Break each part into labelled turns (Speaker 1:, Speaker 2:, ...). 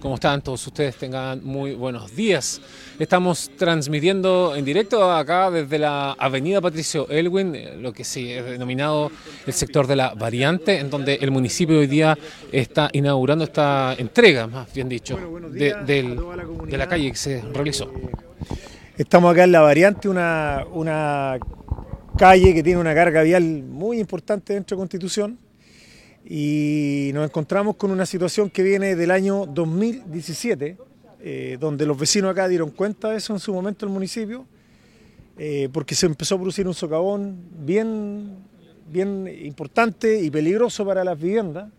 Speaker 1: ¿Cómo están todos ustedes? Tengan muy buenos días. Estamos transmitiendo en directo acá desde la avenida Patricio Elwin, eh, lo que se ha denominado el sector de la variante, en donde el municipio hoy día está inaugurando esta entrega, más bien dicho, de, de la calle que se realizó.
Speaker 2: Estamos acá en la variante, una, una calle que tiene una carga vial muy importante dentro de Constitución y nos encontramos con una situación que viene del año 2017, eh, donde los vecinos acá dieron cuenta de eso en su momento el municipio, eh, porque se empezó a producir un socavón bien, bien importante y peligroso para las viviendas.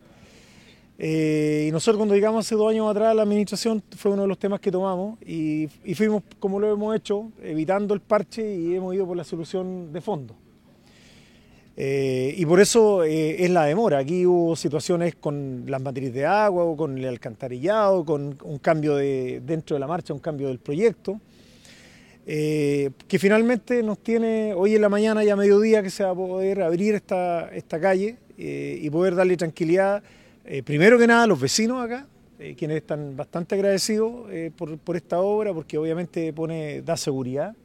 Speaker 2: Eh, y nosotros cuando llegamos hace dos años atrás la administración fue uno de los temas que tomamos y, fuimos como lo hemos hecho, evitando el parche y hemos ido por la solución de fondo. Eh, y por eso eh, es la demora. Aquí hubo situaciones con las matrices de agua o con el alcantarillado, con un cambio de, dentro de la marcha, un cambio del proyecto, que finalmente nos tiene hoy en la mañana y a mediodía que se va a poder abrir esta, esta calle y poder darle tranquilidad eh, primero que nada, a los vecinos acá, eh, quienes están bastante agradecidos eh, por, esta obra, porque obviamente pone, da seguridad.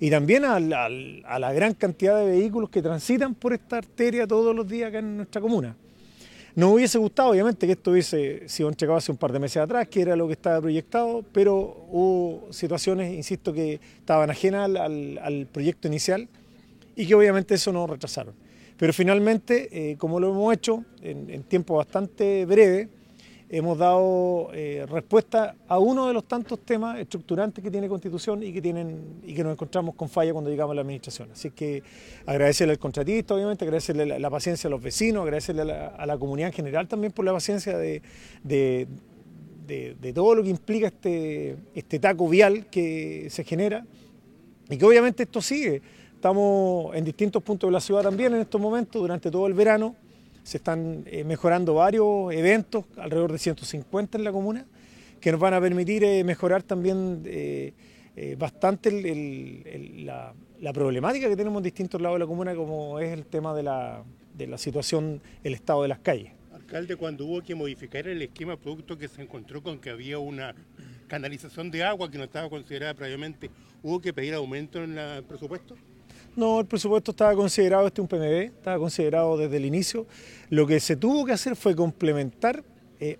Speaker 2: Y también a la, gran cantidad de vehículos que transitan por esta arteria todos los días acá en nuestra comuna. Nos hubiese gustado, obviamente, que esto hubiese sido entregado hace un par de meses atrás, que era lo que estaba proyectado, pero hubo situaciones, insisto, que estaban ajenas al, proyecto inicial y que obviamente eso nos retrasaron. Pero finalmente, eh, como lo hemos hecho en, tiempo bastante breve, hemos dado eh, respuesta a uno de los tantos temas estructurantes que tiene Constitución y que, tienen, y que nos encontramos con falla cuando llegamos a la administración. Así que agradecerle al contratista, obviamente, agradecerle la, paciencia a los vecinos, agradecerle a la, comunidad en general también por la paciencia de, todo lo que implica este, este taco vial que se genera y que obviamente esto sigue. Estamos en distintos puntos de la ciudad también en estos momentos, durante todo el verano. Se están eh, mejorando varios eventos, alrededor de 150 en la comuna, que nos van a permitir eh, mejorar también eh, bastante la, problemática que tenemos en distintos lados de la comuna, como es el tema de la, de la situación, el estado de las calles.
Speaker 3: Alcalde, cuando hubo que modificar el esquema producto que se encontró con que había una canalización de agua que no estaba considerada previamente, ¿hubo que pedir aumento en el presupuesto?
Speaker 2: No, el presupuesto estaba considerado, este un PMB, estaba considerado desde el inicio. Lo que se tuvo que hacer fue complementar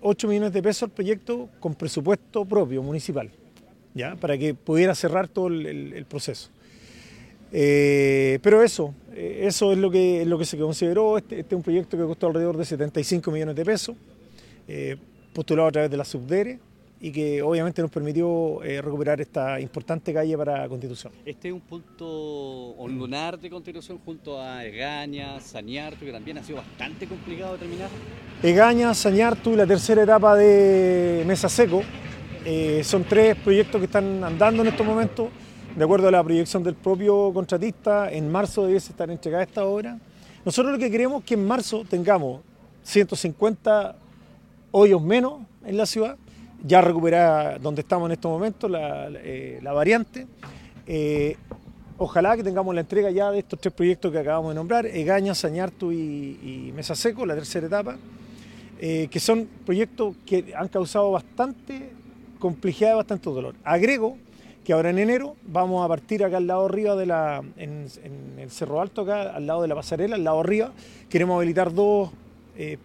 Speaker 2: 8 eh, millones de pesos al proyecto con presupuesto propio, municipal, ¿ya? para que pudiera cerrar todo el, proceso. Eh, pero eso, eh, eso es lo que, lo que se consideró. Este, este, es un proyecto que costó alrededor de 75 millones de pesos, postulado a través de la Subdere y que obviamente nos permitió eh, recuperar esta importante calle para Constitución.
Speaker 4: Este es un punto lunar de Constitución junto a Egaña, Sañartu, que también ha sido bastante complicado de terminar.
Speaker 2: Egaña, Sañartu y la tercera etapa de Mesa Seco eh, son tres proyectos que están andando en estos momentos. De acuerdo a la proyección del propio contratista, en marzo debiese estar entregada esta obra. Nosotros lo que queremos es que en marzo tengamos 150 hoyos menos en la ciudad ya recuperada donde estamos en estos momentos, la, eh, variante. Eh, ojalá que tengamos la entrega ya de estos tres proyectos que acabamos de nombrar, Egaña, Sañartu y, Mesa Seco, la tercera etapa, eh, que son proyectos que han causado bastante complejidad y bastante dolor. Agrego que ahora en enero vamos a partir acá al lado arriba de la, en, el Cerro Alto, acá al lado de la pasarela, al lado arriba, queremos habilitar dos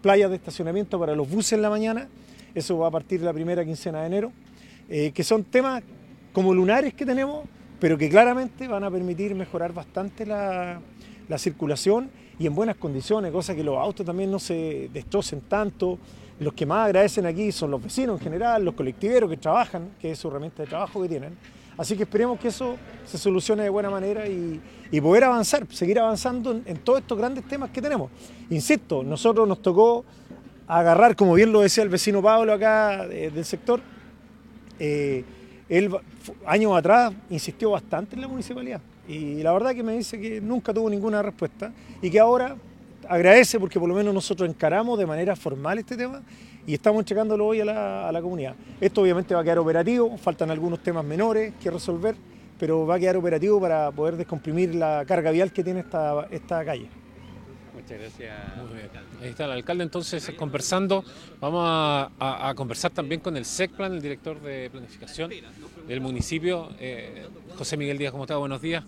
Speaker 2: playas de estacionamiento para los buses en la mañana eso va a partir de la primera quincena de enero, eh, que son temas como lunares que tenemos, pero que claramente van a permitir mejorar bastante la, circulación y en buenas condiciones, cosa que los autos también no se destrocen tanto. Los que más agradecen aquí son los vecinos en general, los colectiveros que trabajan, que es su herramienta de trabajo que tienen. Así que esperemos que eso se solucione de buena manera y, poder avanzar, seguir avanzando en, todos estos grandes temas que tenemos. Insisto, nosotros nos tocó agarrar, como bien lo decía el vecino Pablo acá del sector, eh, él años atrás insistió bastante en la municipalidad y la verdad que me dice que nunca tuvo ninguna respuesta y que ahora agradece porque por lo menos nosotros encaramos de manera formal este tema y estamos entregándolo hoy a la, comunidad. Esto obviamente va a quedar operativo, faltan algunos temas menores que resolver, pero va a quedar operativo para poder descomprimir la carga vial que tiene esta, esta calle.
Speaker 4: Muchas gracias.
Speaker 1: Muy bien. Ahí está el alcalde entonces conversando. Vamos a, a- a conversar también con el SECPLAN, el director de planificación del municipio. Eh, José Miguel Díaz, ¿cómo está? Buenos días.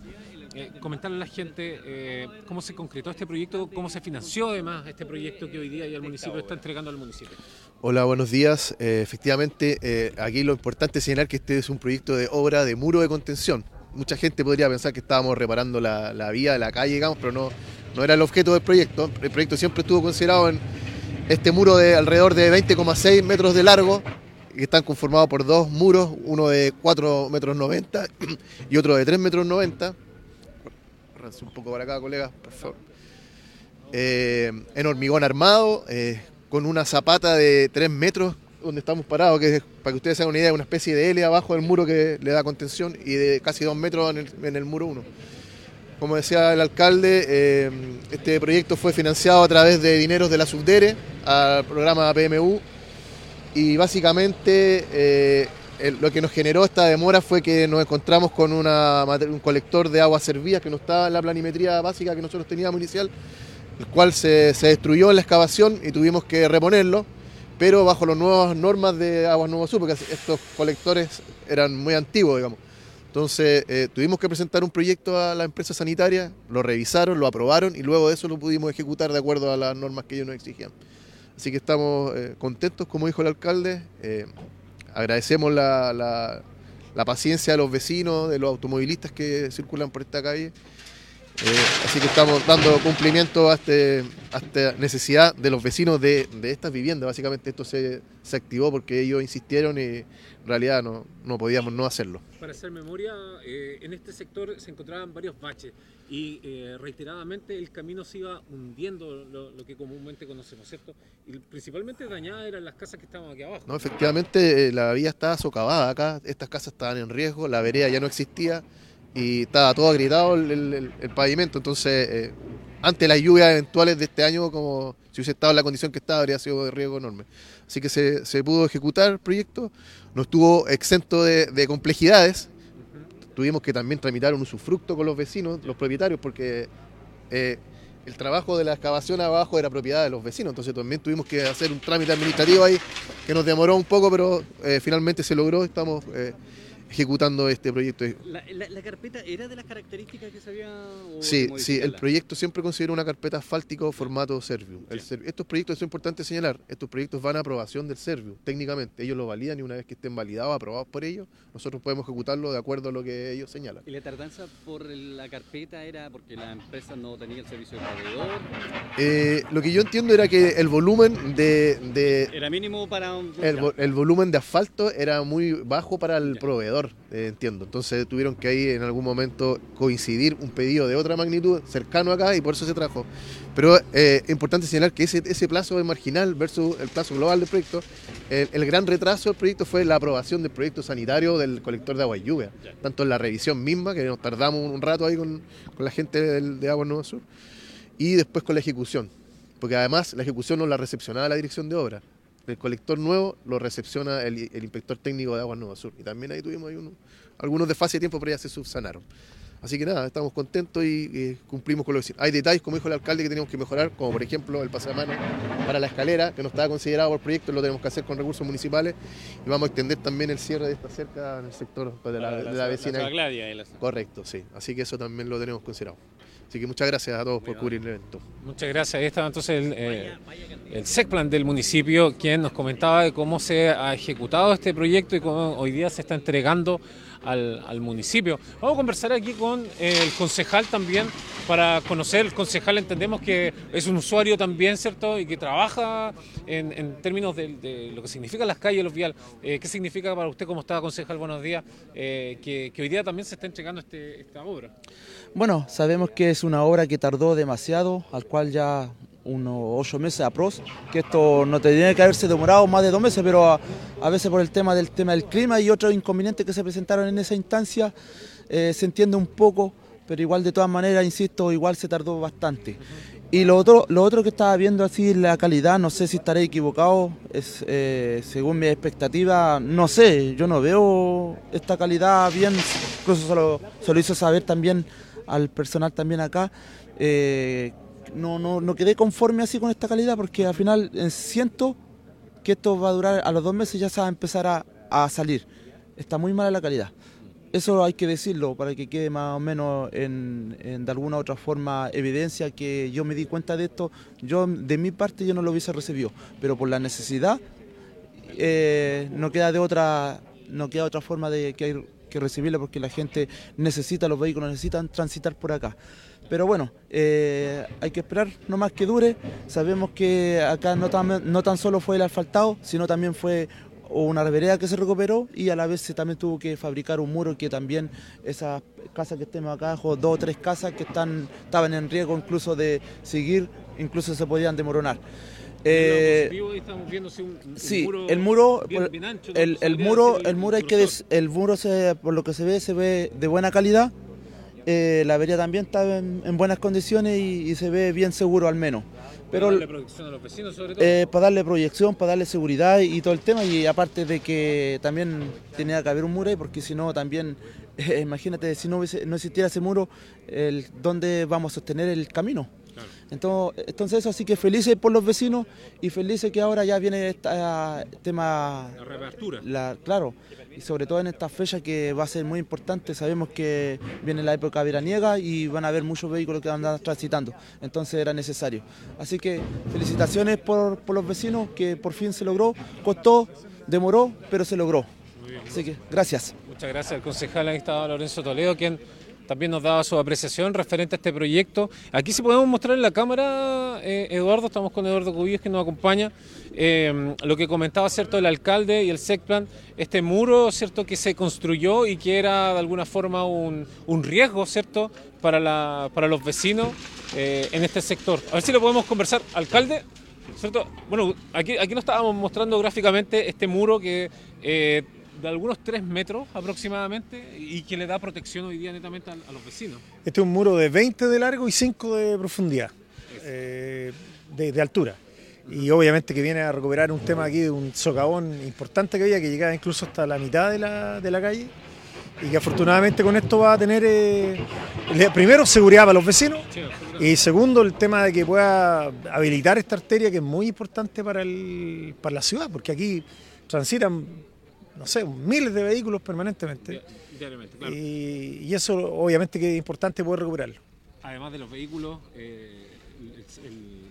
Speaker 1: Eh, comentarle a la gente eh, cómo se concretó este proyecto, cómo se financió además este proyecto que hoy día ya el municipio está entregando al municipio.
Speaker 5: Hola, buenos días. Eh, efectivamente, eh, aquí lo importante es señalar que este es un proyecto de obra de muro de contención. Mucha gente podría pensar que estábamos reparando la, la vía de la calle, digamos, pero no, no era el objeto del proyecto. El proyecto siempre estuvo considerado en este muro de alrededor de 20,6 metros de largo, que están conformados por dos muros, uno de 4 metros 90 y otro de 3 metros 90. Córranse un poco para acá, colega, por favor. Eh, en hormigón armado, eh, con una zapata de 3 metros donde estamos parados, que es, para que ustedes se hagan una idea, una especie de L abajo del muro que le da contención y de casi 2 metros en el, en el muro 1. Como decía el alcalde, eh, este proyecto fue financiado a través de dineros de la Subdere al programa PMU y básicamente eh, lo que nos generó esta demora fue que nos encontramos con un colector de aguas servidas que no estaba en la planimetría básica que nosotros teníamos inicial, el cual se, se destruyó en la excavación y tuvimos que reponerlo, pero bajo las nuevas normas de Aguas Nuevo Sur, porque estos colectores eran muy antiguos, digamos. Entonces eh, tuvimos que presentar un proyecto a la empresa sanitaria, lo revisaron, lo aprobaron y luego de eso lo pudimos ejecutar de acuerdo a las normas que ellos nos exigían. Así que estamos eh, contentos, como dijo el alcalde. eh, agradecemos la, la- la paciencia de los vecinos, de los automovilistas que circulan por esta calle. Eh, así que estamos dando cumplimiento a, este, a esta necesidad de los vecinos de, de estas viviendas. Básicamente esto se, se activó porque ellos insistieron y en realidad no, no podíamos no hacerlo.
Speaker 1: Para hacer memoria, eh, en este sector se encontraban varios baches y eh, reiteradamente el camino se iba hundiendo, lo, lo que comúnmente conocemos, ¿cierto? Y principalmente dañadas eran las casas que estaban aquí abajo.
Speaker 5: No, efectivamente eh, la vía estaba socavada acá, estas casas estaban en riesgo, la vereda ya no existía y estaba todo agrietado el, el- pavimento, entonces eh, ante las lluvias eventuales de este año, como si hubiese estado en la condición que estaba, habría sido de riesgo enorme. Así que se, se pudo ejecutar el proyecto, no estuvo exento de, de complejidades, tuvimos que también tramitar un usufructo con los vecinos, los propietarios, porque eh, el trabajo de la excavación abajo era propiedad de los vecinos, entonces también tuvimos que hacer un trámite administrativo ahí que nos demoró un poco, pero eh, finalmente se logró, estamos eh, ejecutando este proyecto.
Speaker 4: La, la- la carpeta era de las características que se había. o
Speaker 5: Sí, sí, el proyecto siempre considera una carpeta asfáltico formato Servium. El Ser- estos proyectos, eso es importante señalar, estos proyectos van a aprobación del Servium, técnicamente. Ellos lo validan y una vez que estén validados, aprobados por ellos, nosotros podemos ejecutarlo de acuerdo a lo que ellos señalan.
Speaker 4: ¿Y la tardanza por la carpeta era porque la empresa no tenía el servicio de proveedor?
Speaker 5: Eh, lo que yo entiendo era que el volumen de, de-
Speaker 4: Era mínimo para un.
Speaker 5: el, volumen de asfalto era muy bajo para el proveedor, eh, entiendo. Entonces tuvieron que ahí en algún momento coincidir un pedido de otra magnitud cercano acá y por eso se trajo. Pero eh, es importante señalar que ese, ese plazo es marginal versus el plazo global del proyecto. El, el gran retraso del proyecto fue la aprobación del proyecto sanitario del colector de agua y lluvia. Tanto en la revisión misma, que nos tardamos un rato ahí con, con la gente del- de Agua Nuevo Sur, y después con la ejecución. Porque además la ejecución no la recepcionaba la dirección de obra. El colector nuevo lo recepciona el, el inspector técnico de Aguas Nueva Sur. Y también ahí tuvimos ahí uno- algunos desfases de tiempo, pero ya se subsanaron. Así que nada, estamos contentos y, eh, cumplimos con lo que. Hay detalles, como dijo el alcalde, que tenemos que mejorar, como por ejemplo el pasamano para la escalera, que no estaba considerado por proyecto, lo tenemos que hacer con recursos municipales. Y vamos a extender también el cierre de esta cerca en el sector de la, de la vecina. Correcto, sí. Así que eso también lo tenemos considerado. Así que muchas gracias a todos por cubrir el evento.
Speaker 1: Muchas gracias. Ahí estaba entonces el, eh, el SECPLAN del municipio, quien nos comentaba de cómo se ha ejecutado este proyecto y cómo hoy día se está entregando al, municipio. Vamos a conversar aquí con el concejal también para conocer. El concejal entendemos que es un usuario también, ¿cierto? Y que trabaja en, términos de, lo que significan las calles, los vial. Eh, ¿Qué significa para usted, como estaba concejal, buenos días, eh, que, hoy día también se está entregando este, esta obra?
Speaker 6: Bueno, sabemos que es una obra que tardó demasiado, cual ya unos ocho meses aprox, que esto no tendría que haberse demorado más de dos meses, pero a, a veces por el tema del tema del clima y otros inconvenientes que se presentaron en esa instancia, eh, se entiende un poco, pero igual de todas maneras, insisto, igual se tardó bastante. Y lo otro, lo otro que estaba viendo así, la calidad, no sé si estaré equivocado, es eh, según mi expectativa, no sé, yo no veo esta calidad bien, incluso se lo, se lo hizo saber también al personal también acá, eh, no, no, no quedé conforme así con esta calidad porque al final eh, siento que esto va a durar, a los dos meses ya se va a empezar a, a salir. Está muy mala la calidad. Eso hay que decirlo para que quede más o menos en, de alguna u otra forma evidencia que yo me di cuenta de esto. Yo de mi parte yo no lo hubiese recibido, pero por la necesidad eh, no queda de otra no queda otra forma de que, hay que recibirlo porque la gente necesita los vehículos necesitan transitar por acá. Pero bueno, eh, hay que esperar no más que dure. Sabemos que acá no tan, no tan solo fue el asfaltado, sino también fue una vereda que se recuperó y a la vez se también tuvo que fabricar un muro que también esas casas que tenemos acá abajo, dos o tres casas que están, estaban en riesgo incluso de seguir, incluso se podían demoronar. Eh, sí, el muro,
Speaker 1: bien- bien ancho,
Speaker 6: el,
Speaker 1: se
Speaker 6: el
Speaker 1: podría
Speaker 6: muro, el muro hay que, des- el muro se, por lo que se ve, se ve de buena calidad. Eh, la vereda también está en, en buenas condiciones y, y se ve bien seguro al menos. Pero
Speaker 1: darle protección a los vecinos sobre todo.
Speaker 6: eh, para darle proyección, para darle seguridad y, todo el tema. Y aparte de que también tenía que haber un muro ahí, porque si no, también, eh, imagínate, si no, hubiese- no existiera ese muro, el, ¿dónde vamos a sostener el camino? Entonces, entonces eso, así que felices por los vecinos y felices que ahora ya viene este tema
Speaker 1: la reapertura.
Speaker 6: la, claro, y sobre todo en esta fecha que va a ser muy importante, sabemos que viene la época veraniega y van a haber muchos vehículos que van a andar transitando, entonces era necesario. Así que felicitaciones por, por los vecinos, que por fin se logró, costó, demoró, pero se logró. Así que gracias.
Speaker 1: Muchas gracias al concejal, ahí estaba Lorenzo Toledo, quien también nos daba su apreciación referente a este proyecto. Aquí si podemos mostrar en la cámara, eh, Eduardo, estamos con Eduardo Cubillos que nos acompaña, eh, lo que comentaba cierto el alcalde y el SECPLAN, este muro cierto que se construyó y que era de alguna forma un, riesgo cierto para los vecinos eh, en este sector. A ver si lo podemos conversar, alcalde. ¿Cierto? Bueno, aquí, aquí nos estábamos mostrando gráficamente este muro que eh, de algunos 3 metros aproximadamente y que le da protección hoy día netamente a, a los vecinos.
Speaker 2: Este es un muro de 20 de largo y 5 de profundidad, eh, de, de altura. Y obviamente que viene a recuperar un tema aquí de un socavón importante que había, que llegaba incluso hasta la mitad de la, de la calle. Y que afortunadamente con esto va a tener, eh, primero, seguridad para los vecinos. Y segundo, el tema de que pueda habilitar esta arteria que es muy importante para, el, para la ciudad, porque aquí transitan, no sé, miles de vehículos permanentemente.
Speaker 1: Diariamente, claro.
Speaker 2: Y, y eso obviamente que es importante poder recuperarlo.
Speaker 1: Además de los vehículos, eh, el- el-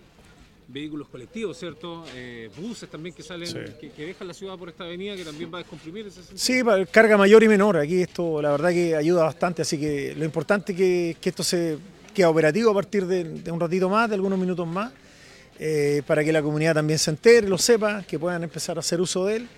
Speaker 1: vehículos colectivos, ¿cierto? Eh, buses también que salen,
Speaker 2: Sí.
Speaker 1: que, que dejan la ciudad por esta avenida, que también va a descomprimir ese sentido.
Speaker 2: Sí, pa- carga mayor y menor. Aquí esto la verdad que ayuda bastante, así que lo importante es que, que esto se quede operativo a partir de, de un ratito más, de algunos minutos más, eh, para que la comunidad también se entere, lo sepa, que puedan empezar a hacer uso de él.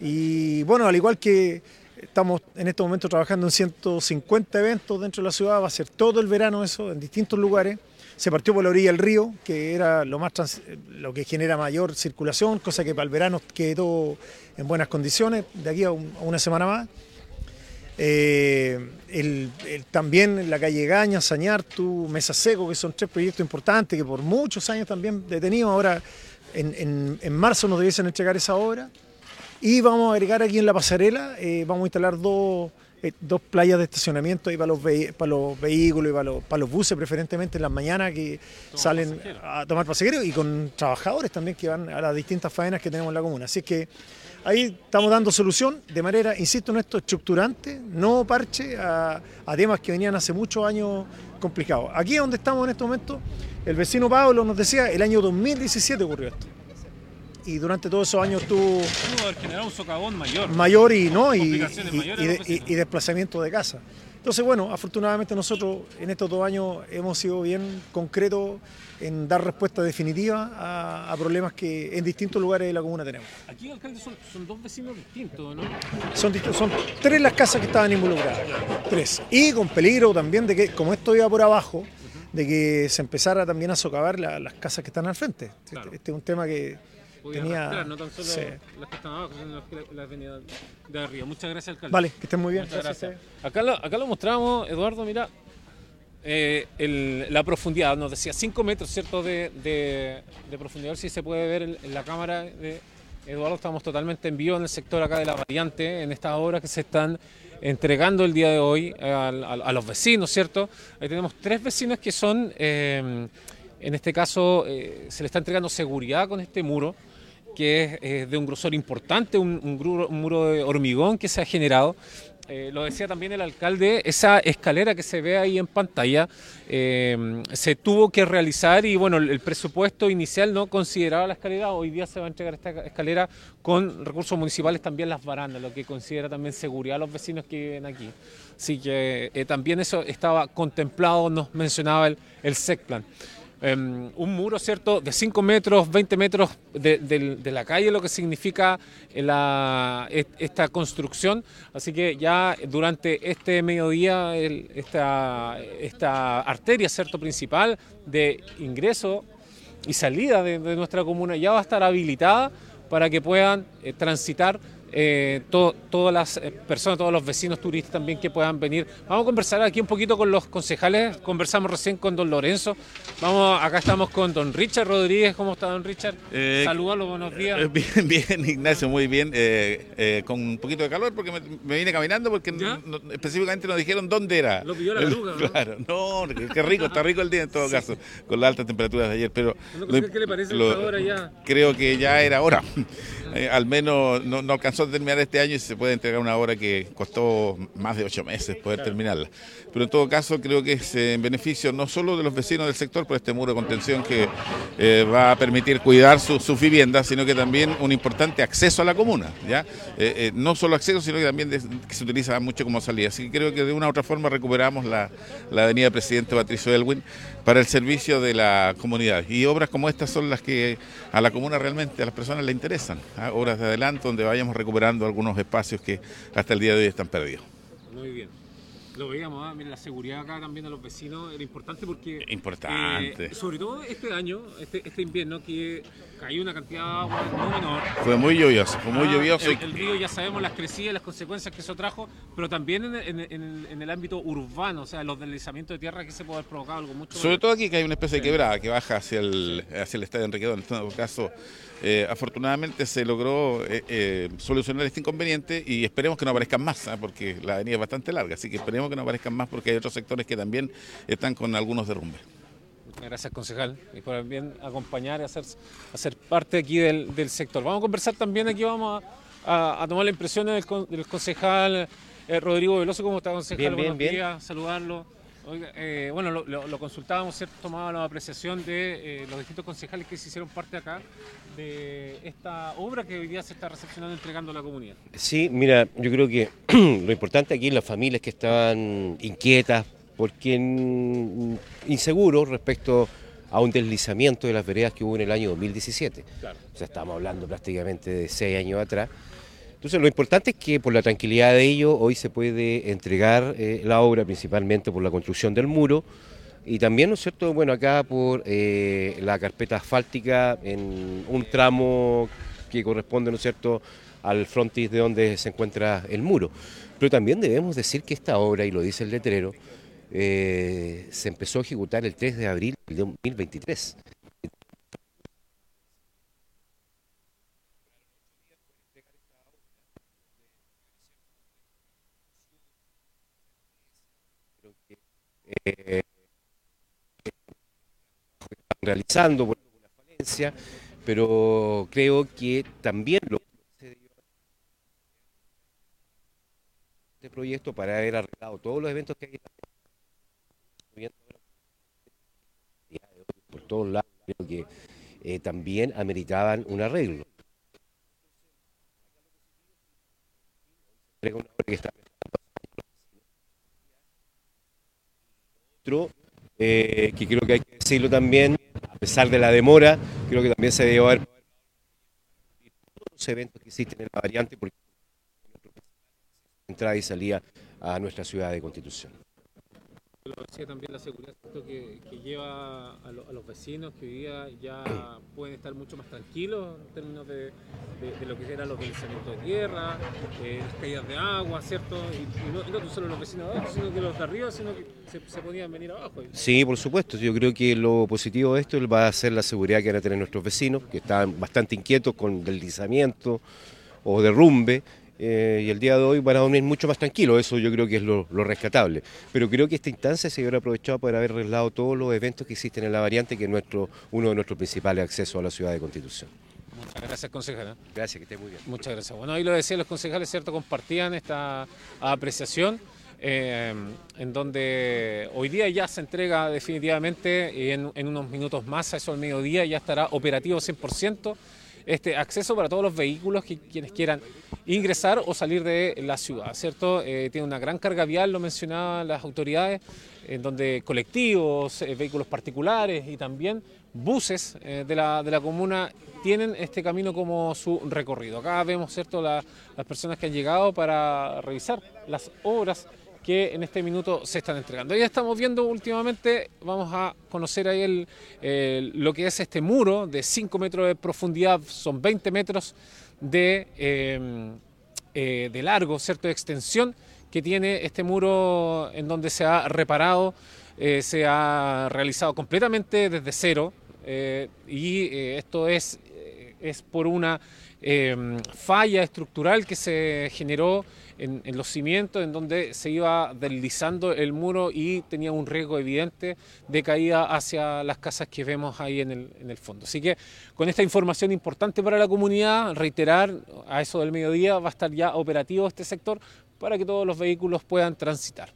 Speaker 2: Y bueno, al igual que estamos en este momento trabajando en 150 eventos dentro de la ciudad, va a ser todo el verano eso, en distintos lugares. Se partió por la orilla del río, que era lo más lo que genera mayor circulación, cosa que para el verano todo en buenas condiciones, de aquí a, un- a una semana más. Eh, también la calle Gaña, Sañartu, Mesa Seco, que son tres proyectos importantes que por muchos años también detenidos. Ahora en, en- en marzo nos debiesen entregar esa obra. Y vamos a agregar aquí en la pasarela, eh, vamos a instalar dos, eh, dos playas de estacionamiento ahí para los, para los vehículos y para los, para los buses, preferentemente en las mañanas que salen a tomar pasajeros y con trabajadores también que van a las distintas faenas que tenemos en la comuna. Así es que ahí estamos dando solución de manera, insisto en esto, estructurante, no parche a, a temas que venían hace muchos años complicados. Aquí donde estamos en este momento, el vecino Pablo nos decía, el año 2017 ocurrió esto. Y durante todos esos años tuvo
Speaker 1: Pudo haber generado un socavón mayor.
Speaker 2: mayor y no y, y- y desplazamiento de casa. Entonces, bueno, afortunadamente nosotros en estos dos años hemos sido bien concretos en dar respuesta definitiva a, a problemas que en distintos lugares de la comuna tenemos.
Speaker 1: Aquí, alcalde, son, son dos vecinos distintos, ¿no?
Speaker 2: Son, son tres las casas que estaban involucradas, tres. Y con peligro también de que, como esto iba por abajo, de que se empezara también a socavar la- las casas que están al frente.
Speaker 1: Claro.
Speaker 2: Este, este es un tema que
Speaker 1: Podía
Speaker 2: tenía...
Speaker 1: arrastrar, no tan solo
Speaker 2: sí.
Speaker 1: las que están abajo, sino las que las venían de arriba. Muchas gracias, alcalde.
Speaker 2: Vale, que estén muy bien.
Speaker 1: Muchas
Speaker 2: Gracias.
Speaker 1: gracias. Acá lo, acá lo mostramos, Eduardo, mira, eh, el- la profundidad, nos decía 5 metros, ¿cierto?, de, de- de profundidad, si se puede ver en, en la cámara de Eduardo, estamos totalmente en vivo en el sector acá de la variante, en estas obras que se están entregando el día de hoy a, los vecinos, ¿cierto? Ahí tenemos tres vecinos que son... eh, en este caso eh, se le está entregando seguridad con este muro que es eh, de un grosor importante, un, muro de hormigón que se ha generado. Eh, lo decía también el alcalde, esa escalera que se ve ahí en pantalla eh, se tuvo que realizar y bueno, el, presupuesto inicial no consideraba la escalera, hoy día se va a entregar esta escalera con recursos municipales también las barandas, lo que considera también seguridad a los vecinos que viven aquí. Así que también eso estaba contemplado, nos mencionaba el, el SECPLAN. Um, un muro, ¿cierto?, de 5 metros, 20 metros de, la calle, lo que significa est- esta construcción. Así que ya durante este mediodía, el- esta, arteria, ¿cierto?, principal de ingreso y salida de, de nuestra comuna ya va a estar habilitada para que puedan eh, transitar eh, to- todas las eh, personas, todos los vecinos turistas también que puedan venir. Vamos a conversar aquí un poquito con los concejales, conversamos recién con don Lorenzo, vamos, acá estamos con don Richard Rodríguez, ¿cómo está don Richard?
Speaker 7: Eh,
Speaker 1: Saludalo, buenos días.
Speaker 7: Eh, Bien, bien, Ignacio, muy bien. eh, eh, con un poquito de calor porque me, me vine caminando porque no- no- específicamente nos dijeron dónde era.
Speaker 1: Lo pidió la caluga, ¿no?
Speaker 7: Claro, no, qué- qué rico, está rico el día en todo caso, con las altas temperaturas de ayer. Pero lo-
Speaker 1: ¿Qué le parece
Speaker 7: lo-
Speaker 1: esta hora ya?
Speaker 7: Creo que ya era hora. Eh, al menos no, no alcanzó a terminar este año y se puede entregar una obra que costó más de ocho meses poder terminarla. Pero en todo caso creo que es en beneficio no solo de los vecinos del sector por este muro de contención que eh, va a permitir cuidar su- sus viviendas, sino que también un importante acceso a la comuna. ¿ya? Eh, eh, no solo acceso, sino que también de- que se utiliza mucho como salida. Así que creo que de una u otra forma recuperamos la, la avenida Presidente Patricio Elwin para el servicio de la comunidad. Y obras como estas son las que a la comuna realmente, a las personas le interesan. ¿ah? Obras de adelanto donde vayamos recuperando algunos espacios que hasta el día de hoy están perdidos.
Speaker 1: Muy bien. Lo veíamos, ah, mira, la seguridad acá también de los vecinos era importante porque...
Speaker 7: Importante.
Speaker 1: eh, sobre todo este año, este, este invierno, que cayó una cantidad de agua no menor.
Speaker 7: Fue muy lluvioso, fue muy
Speaker 1: Ah,
Speaker 7: lluvioso.
Speaker 1: El, río ya sabemos las crecidas las consecuencias que eso trajo, pero también en, en- en el, en el ámbito urbano, o sea, los deslizamientos de tierra que se puede haber provocado algo mucho
Speaker 7: Sobre todo aquí que hay una especie de quebrada que baja hacia el, hacia el estadio Enriquedón. En todo caso, eh, afortunadamente se logró eh, eh, solucionar este inconveniente y esperemos que no aparezcan más, ¿ah? porque la avenida es bastante larga, así que esperemos que no aparezcan más porque hay otros sectores que también están con algunos derrumbes.
Speaker 1: Muchas Gracias, concejal, y por también acompañar y hacer, hacer parte aquí del, del sector. Vamos a conversar también, aquí vamos a, a- a tomar la impresión del, con- del concejal eh, Rodrigo Veloso. ¿Cómo está, concejal?
Speaker 8: Bien, bien,
Speaker 1: Buenos
Speaker 8: bien.
Speaker 1: días, saludarlo. Oiga, eh, bueno, lo, lo- lo consultábamos, ¿cierto? tomábamos la apreciación de eh, los distintos concejales que se hicieron parte acá de esta obra que hoy día se está recepcionando entregando a la comunidad.
Speaker 8: Sí, mira, yo creo que lo importante aquí es las familias que estaban inquietas, porque inseguros respecto a un deslizamiento de las veredas que hubo en el año 2017.
Speaker 1: Claro.
Speaker 8: O sea, estamos hablando prácticamente de seis años atrás. Entonces, lo importante es que por la tranquilidad de ello, hoy se puede entregar eh, la obra, principalmente por la construcción del muro, y también, ¿no es cierto?, bueno, acá por eh, la carpeta asfáltica en un tramo que corresponde, ¿no es cierto?, al frontis de donde se encuentra el muro. Pero también debemos decir que esta obra, y lo dice el letrero, eh, se empezó a ejecutar el 3 de abril del 2023. Eh, realizando por una falencia, pero creo que también lo este proyecto para haber arreglado todos los eventos que hay por todos lados, creo que eh, también ameritaban un arreglo. Eh, que creo que hay que decirlo también, a pesar de la demora, creo que también se debió haber todos los eventos que existen en la variante, porque entrada y salida a nuestra ciudad de Constitución.
Speaker 1: Lo decía también la seguridad que, que lleva a, lo- a los vecinos que hoy día ya pueden estar mucho más tranquilos en términos de, lo que eran los deslizamientos de tierra, eh, las caídas de agua, ¿cierto? Y, no, solo los vecinos de abajo, sino que los de arriba, sino que se, se podían venir abajo.
Speaker 8: Sí, por supuesto. Yo creo que lo positivo de esto va a ser la seguridad que van a tener nuestros vecinos, que están bastante inquietos con deslizamiento o derrumbe. Eh, y el día de hoy van a dormir mucho más tranquilos, eso yo creo que es lo, rescatable. Pero creo que esta instancia se hubiera aprovechado para haber arreglado todos los eventos que existen en la variante, que es nuestro, uno de nuestros principales accesos a la ciudad de Constitución.
Speaker 1: Muchas gracias, concejal.
Speaker 8: Gracias, que esté muy bien.
Speaker 1: Muchas gracias. Bueno, ahí lo decían los concejales, ¿cierto? Compartían esta apreciación. Eh, en donde hoy día ya se entrega definitivamente y en, en, unos minutos más, a eso al mediodía, ya estará operativo 100% este acceso para todos los vehículos que quienes quieran ingresar o salir de la ciudad, ¿cierto? Eh, tiene una gran carga vial, lo mencionaban las autoridades, en donde colectivos, eh, vehículos particulares y también buses eh, de, la, de, la, comuna tienen este camino como su recorrido. Acá vemos, ¿cierto?, las personas que han llegado para revisar las obras que en este minuto se están entregando. Ya estamos viendo últimamente, vamos a conocer ahí el, lo que es este muro de 5 metros de profundidad, son 20 metros de, em, eh, de largo, ¿cierto? de extensión que tiene este muro en donde se ha reparado, eh, se ha realizado completamente desde cero eh, y esto es, es por una em, falla estructural que se generó en, los cimientos, en donde se iba deslizando el muro y tenía un riesgo evidente de caída hacia las casas que vemos ahí en el, en el fondo. Así que con esta información importante para la comunidad, reiterar, a eso del mediodía va a estar ya operativo este sector para que todos los vehículos puedan transitar.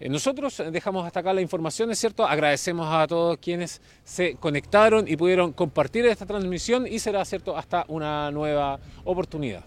Speaker 1: Eh, nosotros dejamos hasta acá la información, es cierto, agradecemos a todos quienes se conectaron y pudieron compartir esta transmisión y será cierto hasta una nueva oportunidad.